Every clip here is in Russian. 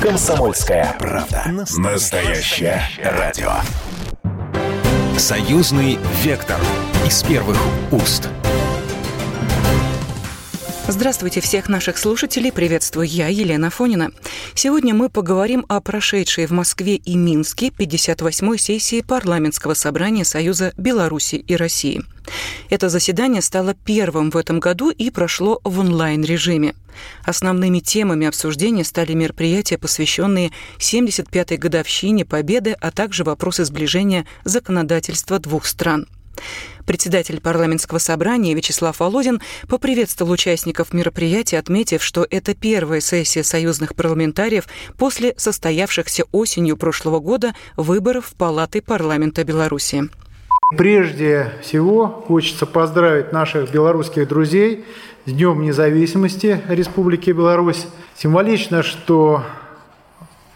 Комсомольская правда. Настоящее радио. Союзный вектор из первых уст. Здравствуйте всех наших слушателей. Приветствую я, Елена Фонина. Сегодня мы поговорим о прошедшей в Москве и Минске 58-й сессии парламентского собрания Союза Беларуси и России. Это заседание стало первым в этом году и прошло в онлайн-режиме. Основными темами обсуждения стали мероприятия, посвященные 75-й годовщине Победы, а также вопросы сближения законодательства двух стран – Председатель парламентского собрания Вячеслав Володин поприветствовал участников мероприятия, отметив, что это первая сессия союзных парламентариев после состоявшихся осенью прошлого года выборов в Палаты парламента Беларуси. Прежде всего хочется поздравить наших белорусских друзей с Днем независимости Республики Беларусь. Символично, что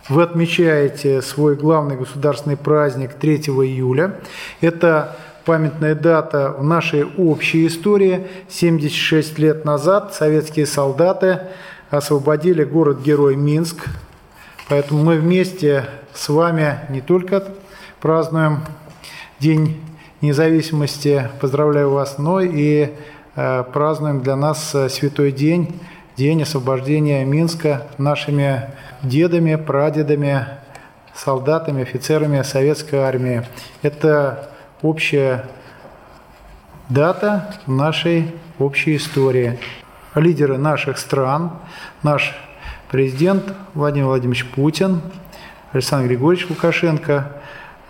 вы отмечаете свой главный государственный праздник 3 июля. Это памятная дата в нашей общей истории. 76 лет назад советские солдаты освободили город-герой Минск. Поэтому мы вместе с вами не только празднуем День независимости, поздравляю вас, но и э, празднуем для нас э, святой день, день освобождения Минска нашими дедами, прадедами, солдатами, офицерами советской армии. Это общая дата нашей общей истории. Лидеры наших стран, наш президент Владимир Владимирович Путин, Александр Григорьевич Лукашенко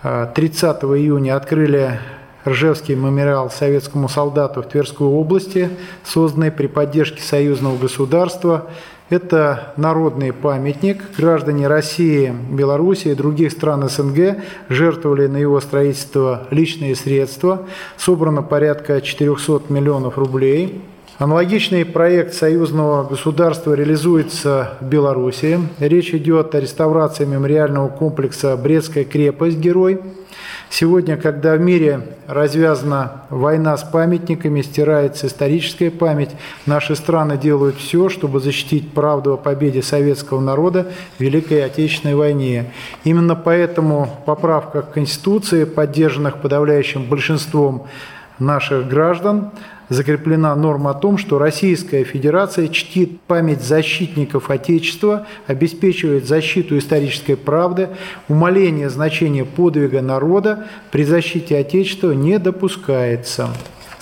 30 июня открыли Ржевский мемориал советскому солдату в Тверской области, созданный при поддержке союзного государства это народный памятник. Граждане России, Беларуси и других стран СНГ жертвовали на его строительство личные средства. Собрано порядка 400 миллионов рублей. Аналогичный проект союзного государства реализуется в Беларуси. Речь идет о реставрации мемориального комплекса «Брестская крепость. Герой». Сегодня, когда в мире развязана война с памятниками, стирается историческая память, наши страны делают все, чтобы защитить правду о победе советского народа в Великой Отечественной войне. Именно поэтому поправка к Конституции, поддержанных подавляющим большинством наших граждан, закреплена норма о том, что Российская Федерация чтит память защитников Отечества, обеспечивает защиту исторической правды, умаление значения подвига народа при защите Отечества не допускается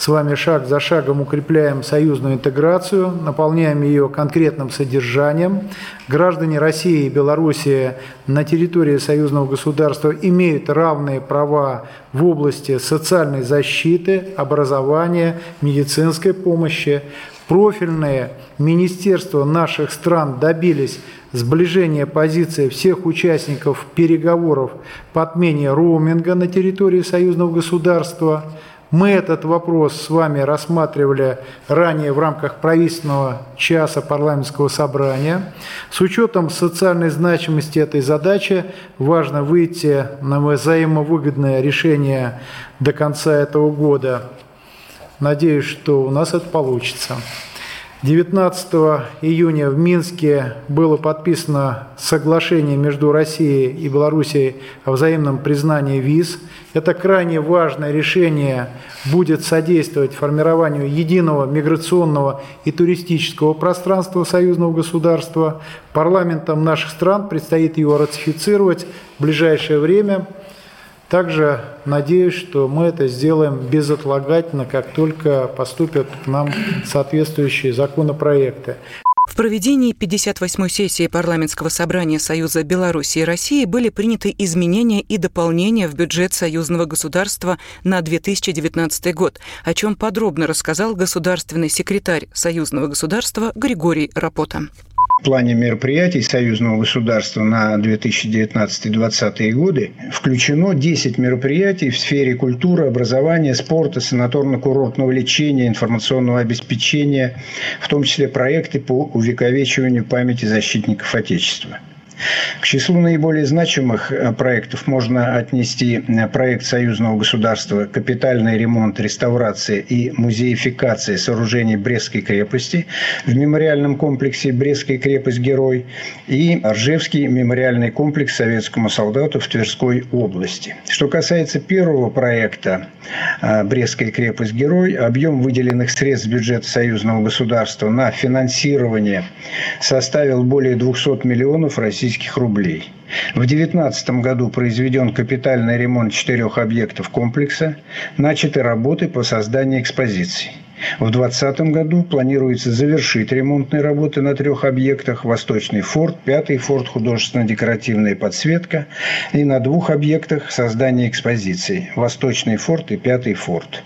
с вами шаг за шагом укрепляем союзную интеграцию, наполняем ее конкретным содержанием. Граждане России и Белоруссии на территории союзного государства имеют равные права в области социальной защиты, образования, медицинской помощи. Профильные министерства наших стран добились сближения позиции всех участников переговоров по отмене роуминга на территории союзного государства – мы этот вопрос с вами рассматривали ранее в рамках правительственного часа парламентского собрания. С учетом социальной значимости этой задачи важно выйти на взаимовыгодное решение до конца этого года. Надеюсь, что у нас это получится. 19 июня в Минске было подписано соглашение между Россией и Белоруссией о взаимном признании виз. Это крайне важное решение будет содействовать формированию единого миграционного и туристического пространства союзного государства. Парламентам наших стран предстоит его ратифицировать в ближайшее время – также надеюсь, что мы это сделаем безотлагательно, как только поступят к нам соответствующие законопроекты. В проведении 58-й сессии парламентского собрания Союза Беларуси и России были приняты изменения и дополнения в бюджет союзного государства на 2019 год, о чем подробно рассказал государственный секретарь союзного государства Григорий Рапота. В плане мероприятий союзного государства на 2019-2020 годы включено 10 мероприятий в сфере культуры, образования, спорта, санаторно-курортного лечения, информационного обеспечения, в том числе проекты по увековечиванию памяти защитников Отечества. К числу наиболее значимых э, проектов можно отнести э, проект союзного государства «Капитальный ремонт, реставрация и музеификация сооружений Брестской крепости» в мемориальном комплексе «Брестская крепость-герой» и Ржевский мемориальный комплекс советскому солдату в Тверской области. Что касается первого проекта э, «Брестская крепость-герой», объем выделенных средств бюджета союзного государства на финансирование составил более 200 миллионов российских рублей. В 2019 году произведен капитальный ремонт четырех объектов комплекса, начаты работы по созданию экспозиций. В 2020 году планируется завершить ремонтные работы на трех объектах «Восточный форт», «Пятый форт», художественно-декоративная подсветка и на двух объектах создание экспозиций «Восточный форт» и «Пятый форт».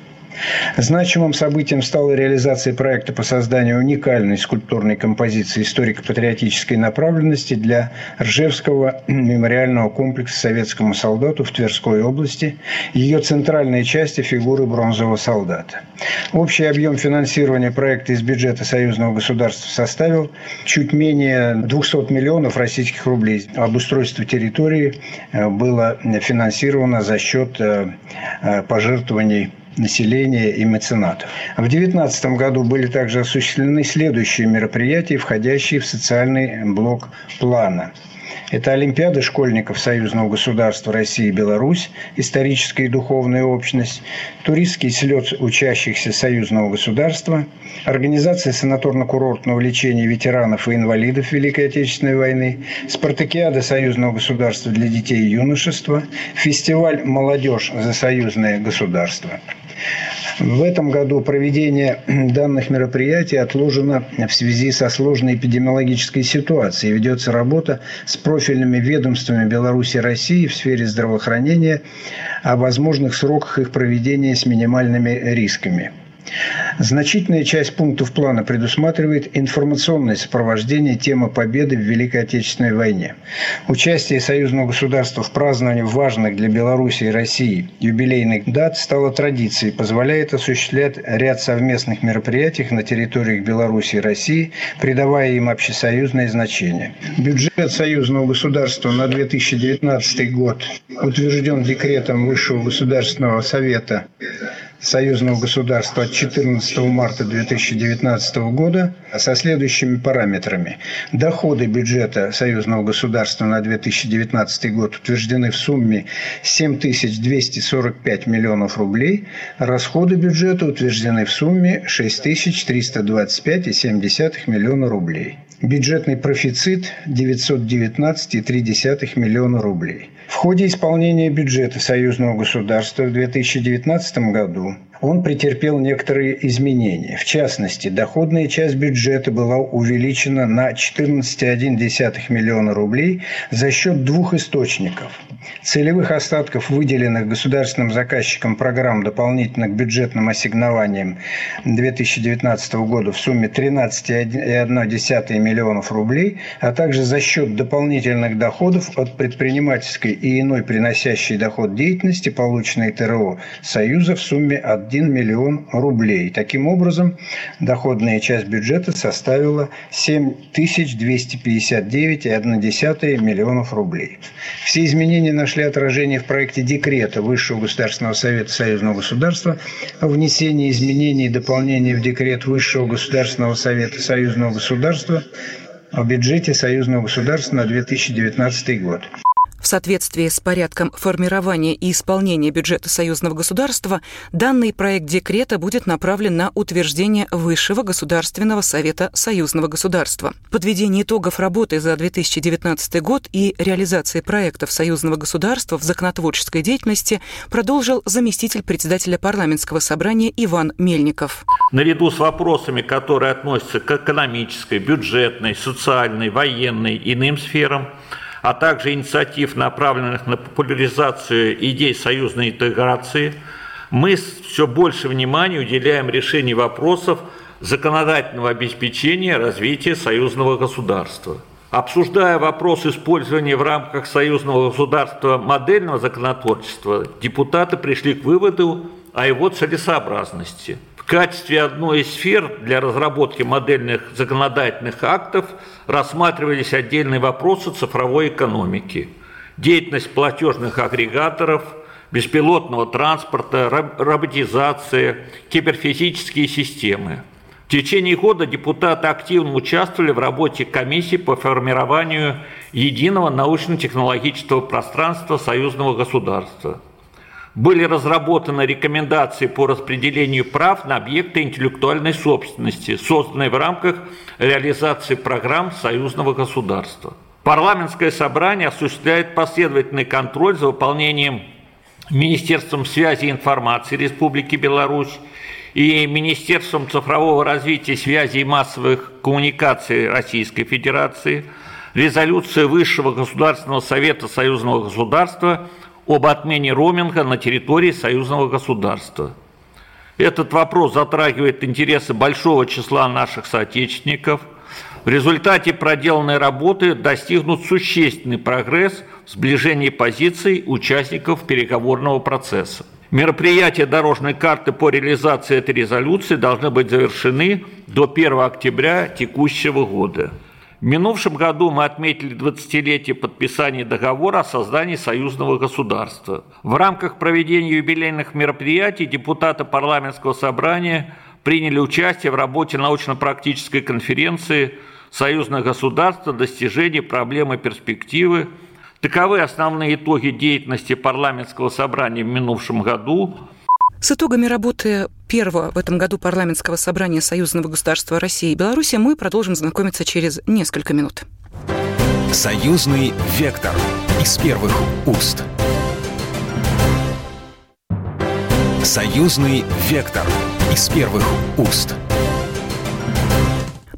Значимым событием стала реализация проекта по созданию уникальной скульптурной композиции историко-патриотической направленности для Ржевского мемориального комплекса советскому солдату в Тверской области, ее центральной части фигуры бронзового солдата. Общий объем финансирования проекта из бюджета союзного государства составил чуть менее 200 миллионов российских рублей. Обустройство территории э, было финансировано за счет э, э, пожертвований населения и меценатов. В 2019 году были также осуществлены следующие мероприятия, входящие в социальный блок плана. Это Олимпиада школьников Союзного государства России и Беларусь, историческая и духовная общность, туристский слет учащихся Союзного государства, организация санаторно-курортного лечения ветеранов и инвалидов Великой Отечественной войны, спартакиада Союзного государства для детей и юношества, фестиваль «Молодежь за союзное государство». В этом году проведение данных мероприятий отложено в связи со сложной эпидемиологической ситуацией. Ведется работа с профильными ведомствами Беларуси и России в сфере здравоохранения о возможных сроках их проведения с минимальными рисками. Значительная часть пунктов плана предусматривает информационное сопровождение темы победы в Великой Отечественной войне. Участие союзного государства в праздновании важных для Беларуси и России юбилейных дат стало традицией, позволяет осуществлять ряд совместных мероприятий на территориях Беларуси и России, придавая им общесоюзное значение. Бюджет союзного государства на 2019 год утвержден декретом Высшего государственного совета союзного государства от 14 марта 2019 года со следующими параметрами. Доходы бюджета союзного государства на 2019 год утверждены в сумме 7245 миллионов рублей, расходы бюджета утверждены в сумме 6325,7 миллиона рублей. Бюджетный профицит 919,3 миллиона рублей. В ходе исполнения бюджета союзного государства в 2019 году он претерпел некоторые изменения. В частности, доходная часть бюджета была увеличена на 14,1 миллиона рублей за счет двух источников. Целевых остатков, выделенных государственным заказчикам программ дополнительных бюджетным ассигнованиям 2019 года в сумме 13,1 миллионов рублей, а также за счет дополнительных доходов от предпринимательской и иной приносящей доход деятельности, полученной ТРО Союза в сумме 1 1 миллион рублей. Таким образом, доходная часть бюджета составила 7259,1 миллионов рублей. Все изменения нашли отражение в проекте декрета Высшего Государственного Совета Союзного государства о внесении изменений и дополнений в декрет Высшего Государственного Совета Союзного государства о бюджете Союзного государства на 2019 год. Соответствии с порядком формирования и исполнения бюджета союзного государства, данный проект декрета будет направлен на утверждение Высшего Государственного Совета Союзного государства. Подведение итогов работы за 2019 год и реализации проектов союзного государства в законотворческой деятельности продолжил заместитель председателя парламентского собрания Иван Мельников. Наряду с вопросами, которые относятся к экономической, бюджетной, социальной, военной иным сферам, а также инициатив, направленных на популяризацию идей союзной интеграции, мы все больше внимания уделяем решению вопросов законодательного обеспечения развития союзного государства. Обсуждая вопрос использования в рамках союзного государства модельного законотворчества, депутаты пришли к выводу о его целесообразности – В качестве одной из сфер для разработки модельных законодательных актов рассматривались отдельные вопросы цифровой экономики, деятельность платежных агрегаторов, беспилотного транспорта, роботизация, киберфизические системы. В течение года депутаты активно участвовали в работе комиссии по формированию единого научно-технологического пространства союзного государства – были разработаны рекомендации по распределению прав на объекты интеллектуальной собственности, созданные в рамках реализации программ союзного государства. Парламентское собрание осуществляет последовательный контроль за выполнением Министерством связи и информации Республики Беларусь и Министерством цифрового развития связи и массовых коммуникаций Российской Федерации резолюции Высшего Государственного Совета Союзного Государства – об отмене роуминга на территории союзного государства. Этот вопрос затрагивает интересы большого числа наших соотечественников. В результате проделанной работы достигнут существенный прогресс в сближении позиций участников переговорного процесса. Мероприятия дорожной карты по реализации этой резолюции должны быть завершены до 1 октября текущего года. В минувшем году мы отметили 20-летие подписания договора о создании союзного государства. В рамках проведения юбилейных мероприятий депутаты парламентского собрания приняли участие в работе научно-практической конференции «Союзное государство. Достижение проблемы перспективы». Таковы основные итоги деятельности парламентского собрания в минувшем году. С итогами работы первого в этом году парламентского собрания Союзного государства России и Беларуси мы продолжим знакомиться через несколько минут. Союзный вектор из первых уст. Союзный вектор из первых уст.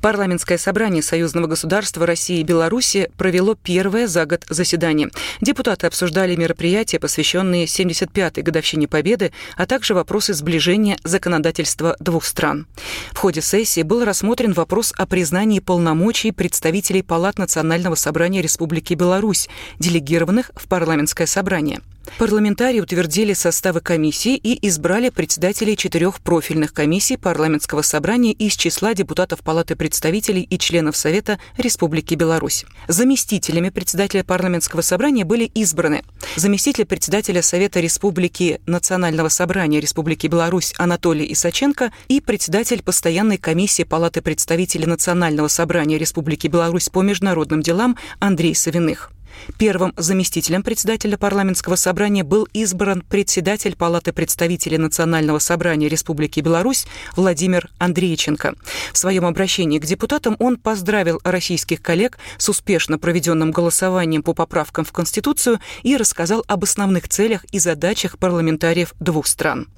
Парламентское собрание Союзного государства России и Беларуси провело первое за год заседание. Депутаты обсуждали мероприятия, посвященные 75-й годовщине Победы, а также вопросы сближения законодательства двух стран. В ходе сессии был рассмотрен вопрос о признании полномочий представителей Палат Национального собрания Республики Беларусь, делегированных в парламентское собрание. Парламентарии утвердили составы комиссии и избрали председателей четырех профильных комиссий парламентского собрания из числа депутатов Палаты представителей и членов Совета Республики Беларусь. Заместителями председателя парламентского собрания были избраны заместитель председателя Совета Республики Национального собрания Республики Беларусь Анатолий Исаченко и председатель постоянной комиссии Палаты представителей Национального собрания Республики Беларусь по международным делам Андрей Савиных. Первым заместителем председателя парламентского собрания был избран председатель Палаты представителей Национального собрания Республики Беларусь Владимир Андреевченко. В своем обращении к депутатам он поздравил российских коллег с успешно проведенным голосованием по поправкам в Конституцию и рассказал об основных целях и задачах парламентариев двух стран.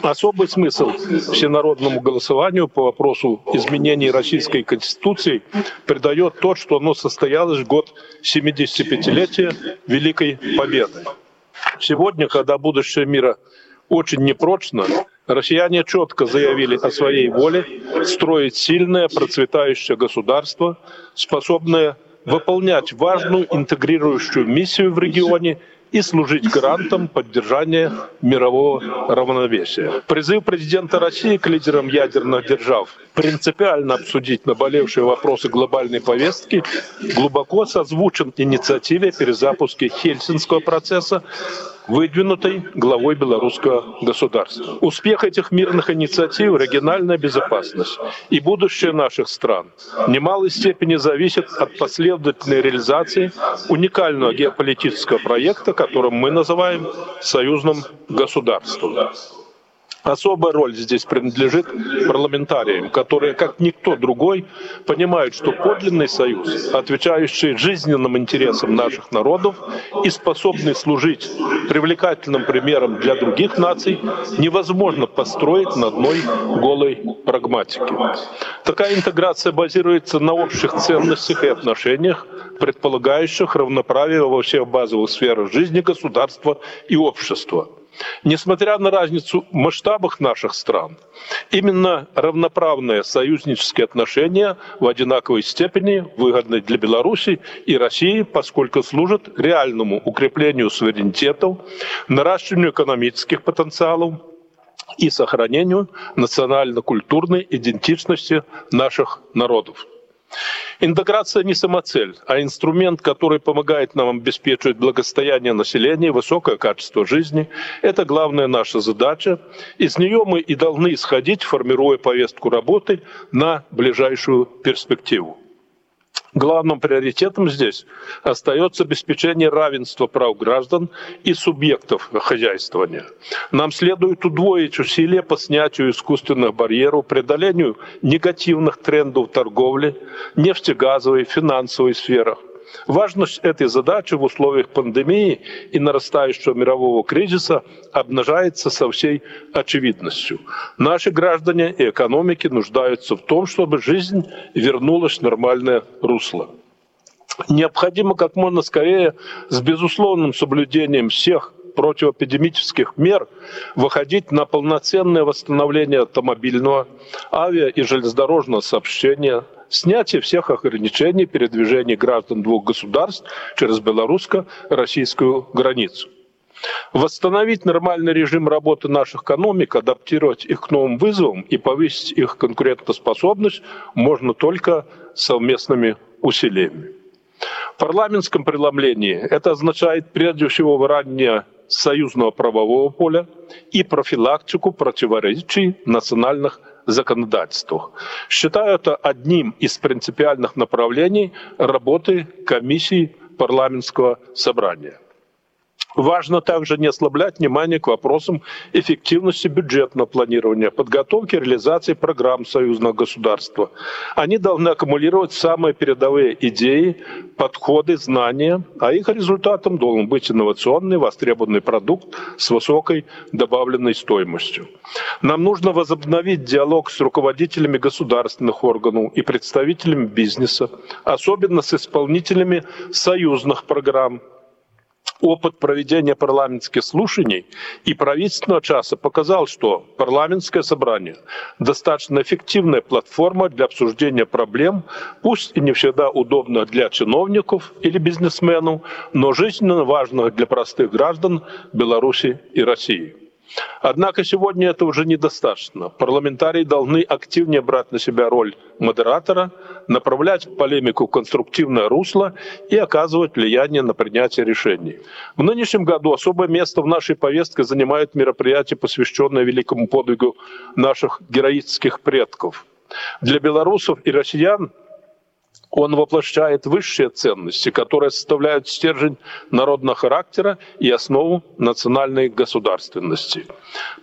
Особый смысл всенародному голосованию по вопросу изменений Российской Конституции придает то, что оно состоялось в год 75-летия Великой Победы. Сегодня, когда будущее мира очень непрочно, россияне четко заявили о своей воле строить сильное, процветающее государство, способное выполнять важную интегрирующую миссию в регионе и служить гарантом поддержания мирового равновесия. Призыв президента России к лидерам ядерных держав принципиально обсудить наболевшие вопросы глобальной повестки глубоко созвучен инициативе перезапуска Хельсинского процесса выдвинутой главой белорусского государства. Успех этих мирных инициатив, региональная безопасность и будущее наших стран в немалой степени зависит от последовательной реализации уникального геополитического проекта, которым мы называем союзным государством. Особая роль здесь принадлежит парламентариям, которые, как никто другой, понимают, что подлинный союз, отвечающий жизненным интересам наших народов и способный служить привлекательным примером для других наций, невозможно построить на одной голой прагматике. Такая интеграция базируется на общих ценностях и отношениях, предполагающих равноправие во всех базовых сферах жизни государства и общества – Несмотря на разницу в масштабах наших стран, именно равноправные союзнические отношения в одинаковой степени выгодны для Беларуси и России, поскольку служат реальному укреплению суверенитетов, наращиванию экономических потенциалов, и сохранению национально-культурной идентичности наших народов. Интеграция не самоцель, а инструмент, который помогает нам обеспечивать благосостояние населения, высокое качество жизни. Это главная наша задача. Из нее мы и должны исходить, формируя повестку работы на ближайшую перспективу. Главным приоритетом здесь остается обеспечение равенства прав граждан и субъектов хозяйствования. Нам следует удвоить усилия по снятию искусственных барьеров, преодолению негативных трендов в торговле, нефтегазовой, финансовой сферах. Важность этой задачи в условиях пандемии и нарастающего мирового кризиса обнажается со всей очевидностью. Наши граждане и экономики нуждаются в том, чтобы жизнь вернулась в нормальное русло. Необходимо как можно скорее с безусловным соблюдением всех противоэпидемических мер выходить на полноценное восстановление автомобильного, авиа и железнодорожного сообщения, снятие всех ограничений передвижения граждан двух государств через белорусско-российскую границу. Восстановить нормальный режим работы наших экономик, адаптировать их к новым вызовам и повысить их конкурентоспособность можно только совместными усилиями. В парламентском преломлении это означает прежде всего выравнивание союзного правового поля и профилактику противоречий национальных законодательствах. Считаю это одним из принципиальных направлений работы комиссии парламентского собрания. Важно также не ослаблять внимание к вопросам эффективности бюджетного планирования, подготовки и реализации программ союзного государства. Они должны аккумулировать самые передовые идеи, подходы, знания, а их результатом должен быть инновационный, востребованный продукт с высокой добавленной стоимостью. Нам нужно возобновить диалог с руководителями государственных органов и представителями бизнеса, особенно с исполнителями союзных программ, опыт проведения парламентских слушаний и правительственного часа показал, что парламентское собрание достаточно эффективная платформа для обсуждения проблем, пусть и не всегда удобных для чиновников или бизнесменов, но жизненно важных для простых граждан Беларуси и России. Однако сегодня это уже недостаточно. Парламентарии должны активнее брать на себя роль модератора, направлять полемику в конструктивное русло и оказывать влияние на принятие решений. В нынешнем году особое место в нашей повестке занимает мероприятие, посвященное великому подвигу наших героических предков. Для белорусов и россиян он воплощает высшие ценности, которые составляют стержень народного характера и основу национальной государственности.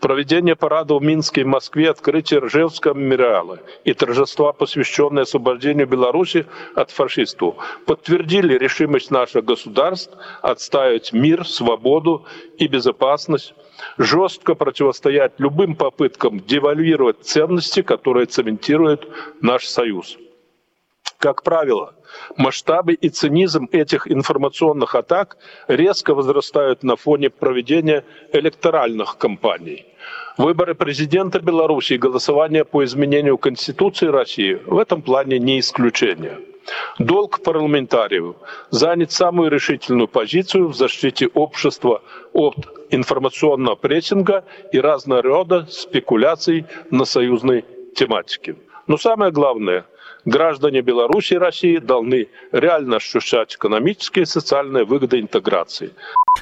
Проведение парада в Минске и Москве, открытие Ржевского мемориала и торжества, посвященные освобождению Беларуси от фашистов, подтвердили решимость наших государств отстаивать мир, свободу и безопасность, жестко противостоять любым попыткам девальвировать ценности, которые цементируют наш союз. Как правило, масштабы и цинизм этих информационных атак резко возрастают на фоне проведения электоральных кампаний. Выборы президента Беларуси и голосование по изменению Конституции России в этом плане не исключение. Долг парламентариев – занять самую решительную позицию в защите общества от информационного прессинга и разного рода спекуляций на союзной тематике. Но самое главное – граждане Беларуси и России должны реально ощущать экономические и социальные выгоды интеграции.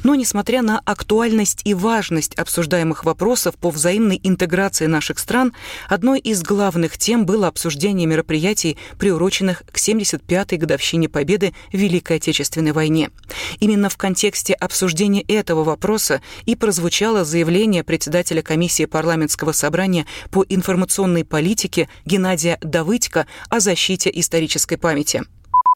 Но, несмотря на актуальность и важность обсуждаемых вопросов по взаимной интеграции наших стран, одной из главных тем было обсуждение мероприятий, приуроченных к 75-й годовщине победы в Великой Отечественной войне. Именно в контексте обсуждения этого вопроса и прозвучало заявление председателя комиссии парламентского собрания по информационной политике Геннадия Давыдько о защите исторической памяти.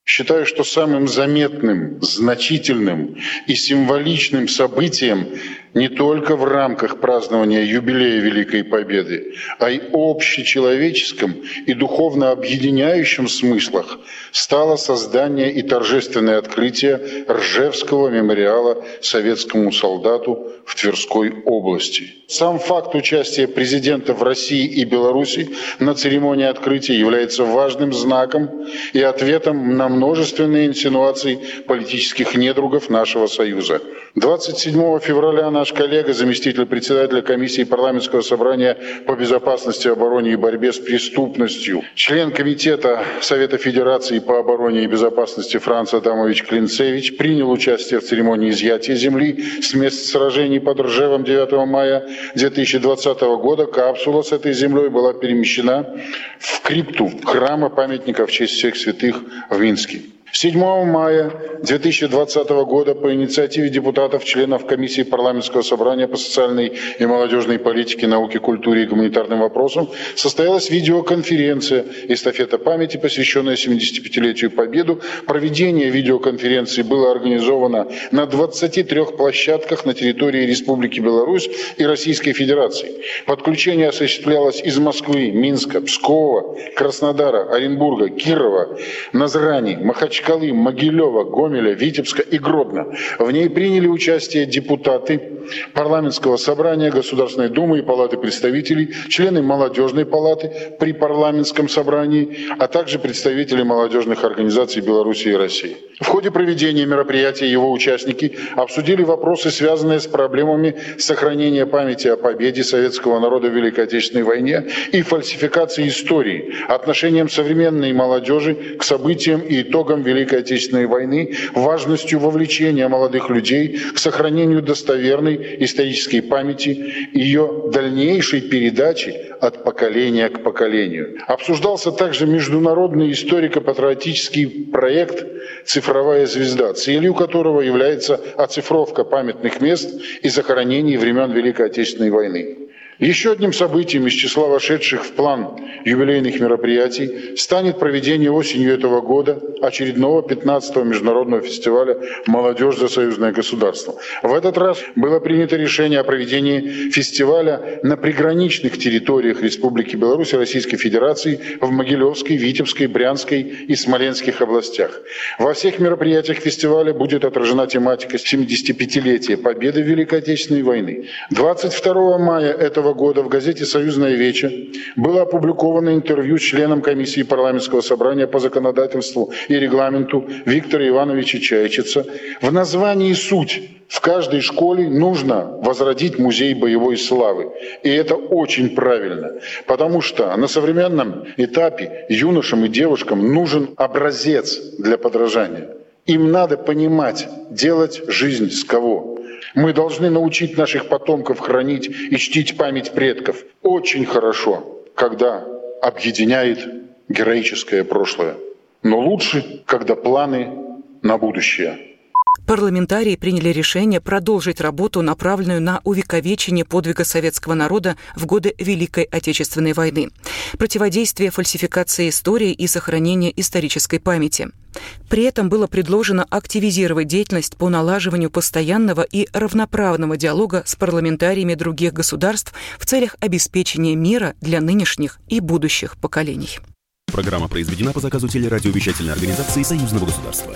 Считаю, что самым заметным, значительным и символичным событием не только в рамках празднования юбилея Великой Победы, а и общечеловеческом и духовно объединяющем смыслах стало создание и торжественное открытие Ржевского мемориала советскому солдату в Тверской области. Сам факт участия президентов России и Беларуси на церемонии открытия является важным знаком и ответом на множественные инсинуации политических недругов нашего Союза. 27 февраля на наш коллега, заместитель председателя комиссии парламентского собрания по безопасности, обороне и борьбе с преступностью, член комитета Совета Федерации по обороне и безопасности Франц Адамович Клинцевич принял участие в церемонии изъятия земли с мест сражений под Ржевом 9 мая 2020 года. Капсула с этой землей была перемещена в крипту храма памятника в честь всех святых в Минске. 7 мая 2020 года по инициативе депутатов, членов комиссии парламентского собрания по социальной и молодежной политике, науке, культуре и гуманитарным вопросам состоялась видеоконференция «Эстафета памяти», посвященная 75-летию Победу. Проведение видеоконференции было организовано на 23 площадках на территории Республики Беларусь и Российской Федерации. Подключение осуществлялось из Москвы, Минска, Пскова, Краснодара, Оренбурга, Кирова, Назрани, Махачкалы, Махачкалы, Могилева, Гомеля, Витебска и Гродно. В ней приняли участие депутаты парламентского собрания Государственной Думы и Палаты представителей, члены молодежной палаты при парламентском собрании, а также представители молодежных организаций Беларуси и России. В ходе проведения мероприятия его участники обсудили вопросы, связанные с проблемами сохранения памяти о победе советского народа в Великой Отечественной войне и фальсификации истории, отношением современной молодежи к событиям и итогам Великой Отечественной войны, важностью вовлечения молодых людей к сохранению достоверной исторической памяти и ее дальнейшей передачи от поколения к поколению. Обсуждался также международный историко-патриотический проект «Цифровая звезда», целью которого является оцифровка памятных мест и захоронений времен Великой Отечественной войны. Еще одним событием из числа вошедших в план юбилейных мероприятий станет проведение осенью этого года очередного 15-го международного фестиваля «Молодежь за союзное государство». В этот раз было принято решение о проведении фестиваля на приграничных территориях Республики Беларусь и Российской Федерации в Могилевской, Витебской, Брянской и Смоленских областях. Во всех мероприятиях фестиваля будет отражена тематика 75-летия Победы в Великой Отечественной войны. 22 мая этого года в газете «Союзная веча» было опубликовано интервью членом комиссии парламентского собрания по законодательству и регламенту Виктора Ивановича Чайчица. В названии «Суть» В каждой школе нужно возродить музей боевой славы. И это очень правильно, потому что на современном этапе юношам и девушкам нужен образец для подражания. Им надо понимать, делать жизнь с кого. Мы должны научить наших потомков хранить и чтить память предков. Очень хорошо, когда объединяет героическое прошлое. Но лучше, когда планы на будущее – Парламентарии приняли решение продолжить работу, направленную на увековечение подвига советского народа в годы Великой Отечественной войны, противодействие фальсификации истории и сохранение исторической памяти. При этом было предложено активизировать деятельность по налаживанию постоянного и равноправного диалога с парламентариями других государств в целях обеспечения мира для нынешних и будущих поколений. Программа произведена по заказу телерадиовещательной организации Союзного государства.